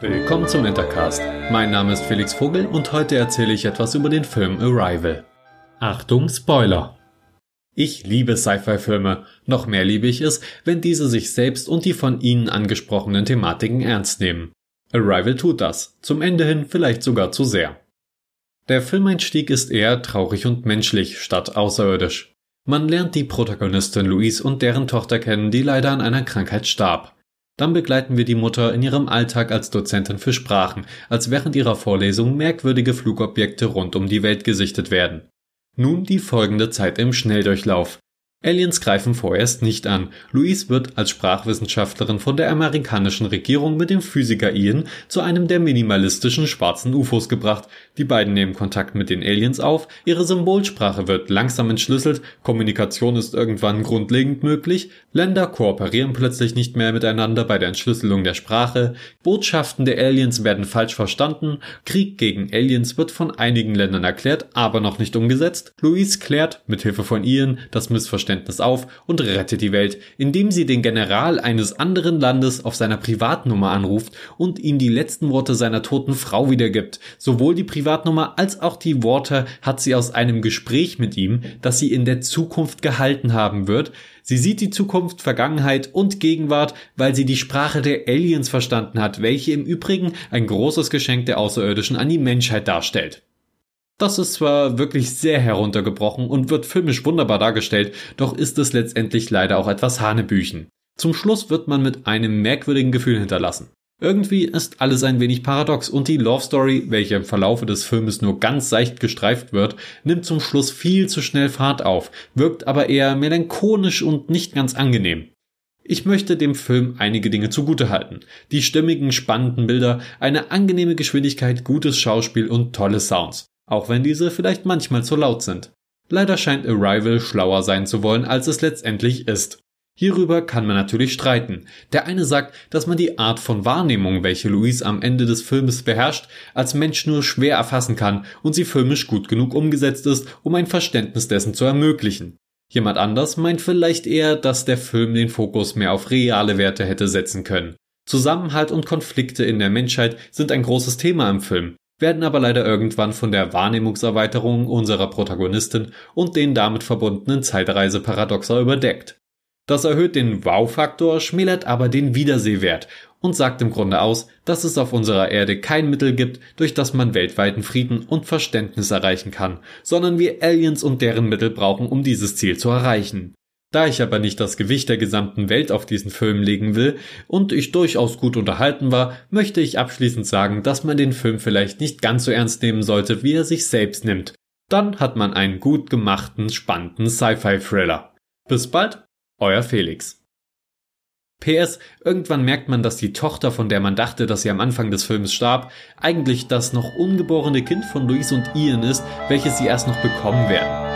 Willkommen zum Intercast. Mein Name ist Felix Vogel und heute erzähle ich etwas über den Film Arrival. Achtung, Spoiler! Ich liebe Sci-Fi-Filme. Noch mehr liebe ich es, wenn diese sich selbst und die von ihnen angesprochenen Thematiken ernst nehmen. Arrival tut das. Zum Ende hin vielleicht sogar zu sehr. Der Filmeinstieg ist eher traurig und menschlich statt außerirdisch. Man lernt die Protagonistin Louise und deren Tochter kennen, die leider an einer Krankheit starb. Dann begleiten wir die Mutter in ihrem Alltag als Dozentin für Sprachen, als während ihrer Vorlesung merkwürdige Flugobjekte rund um die Welt gesichtet werden. Nun die folgende Zeit im Schnelldurchlauf. Aliens greifen vorerst nicht an. Louise wird als Sprachwissenschaftlerin von der amerikanischen Regierung mit dem Physiker Ian zu einem der minimalistischen schwarzen UFOs gebracht. Die beiden nehmen Kontakt mit den Aliens auf, ihre Symbolsprache wird langsam entschlüsselt, Kommunikation ist irgendwann grundlegend möglich, Länder kooperieren plötzlich nicht mehr miteinander bei der Entschlüsselung der Sprache, Botschaften der Aliens werden falsch verstanden, Krieg gegen Aliens wird von einigen Ländern erklärt, aber noch nicht umgesetzt. Louise klärt, mit Hilfe von Ian, das Missverständnis Missverständnis auf und rettet die Welt, indem sie den General eines anderen Landes auf seiner Privatnummer anruft und ihm die letzten Worte seiner toten Frau wiedergibt. Sowohl die Privatnummer als auch die Worte hat sie aus einem Gespräch mit ihm, das sie in der Zukunft gehalten haben wird. Sie sieht die Zukunft, Vergangenheit und Gegenwart, weil sie die Sprache der Aliens verstanden hat, welche im Übrigen ein großes Geschenk der Außerirdischen an die Menschheit darstellt. Das ist zwar wirklich sehr heruntergebrochen und wird filmisch wunderbar dargestellt, doch ist es letztendlich leider auch etwas Hanebüchen. Zum Schluss wird man mit einem merkwürdigen Gefühl hinterlassen. Irgendwie ist alles ein wenig paradox und die Love Story, welche im Verlaufe des Filmes nur ganz seicht gestreift wird, nimmt zum Schluss viel zu schnell Fahrt auf, wirkt aber eher melancholisch und nicht ganz angenehm. Ich möchte dem Film einige Dinge zugutehalten. Die stimmigen, spannenden Bilder, eine angenehme Geschwindigkeit, gutes Schauspiel und tolle Sounds auch wenn diese vielleicht manchmal zu laut sind. Leider scheint Arrival schlauer sein zu wollen, als es letztendlich ist. Hierüber kann man natürlich streiten. Der eine sagt, dass man die Art von Wahrnehmung, welche Louise am Ende des Filmes beherrscht, als Mensch nur schwer erfassen kann und sie filmisch gut genug umgesetzt ist, um ein Verständnis dessen zu ermöglichen. Jemand anders meint vielleicht eher, dass der Film den Fokus mehr auf reale Werte hätte setzen können. Zusammenhalt und Konflikte in der Menschheit sind ein großes Thema im Film werden aber leider irgendwann von der Wahrnehmungserweiterung unserer Protagonistin und den damit verbundenen Zeitreiseparadoxer überdeckt. Das erhöht den Wow-Faktor, schmälert aber den Wiedersehwert und sagt im Grunde aus, dass es auf unserer Erde kein Mittel gibt, durch das man weltweiten Frieden und Verständnis erreichen kann, sondern wir Aliens und deren Mittel brauchen, um dieses Ziel zu erreichen. Da ich aber nicht das Gewicht der gesamten Welt auf diesen Film legen will und ich durchaus gut unterhalten war, möchte ich abschließend sagen, dass man den Film vielleicht nicht ganz so ernst nehmen sollte, wie er sich selbst nimmt. Dann hat man einen gut gemachten, spannenden Sci-Fi-Thriller. Bis bald, euer Felix. PS, irgendwann merkt man, dass die Tochter, von der man dachte, dass sie am Anfang des Films starb, eigentlich das noch ungeborene Kind von Louise und Ian ist, welches sie erst noch bekommen werden.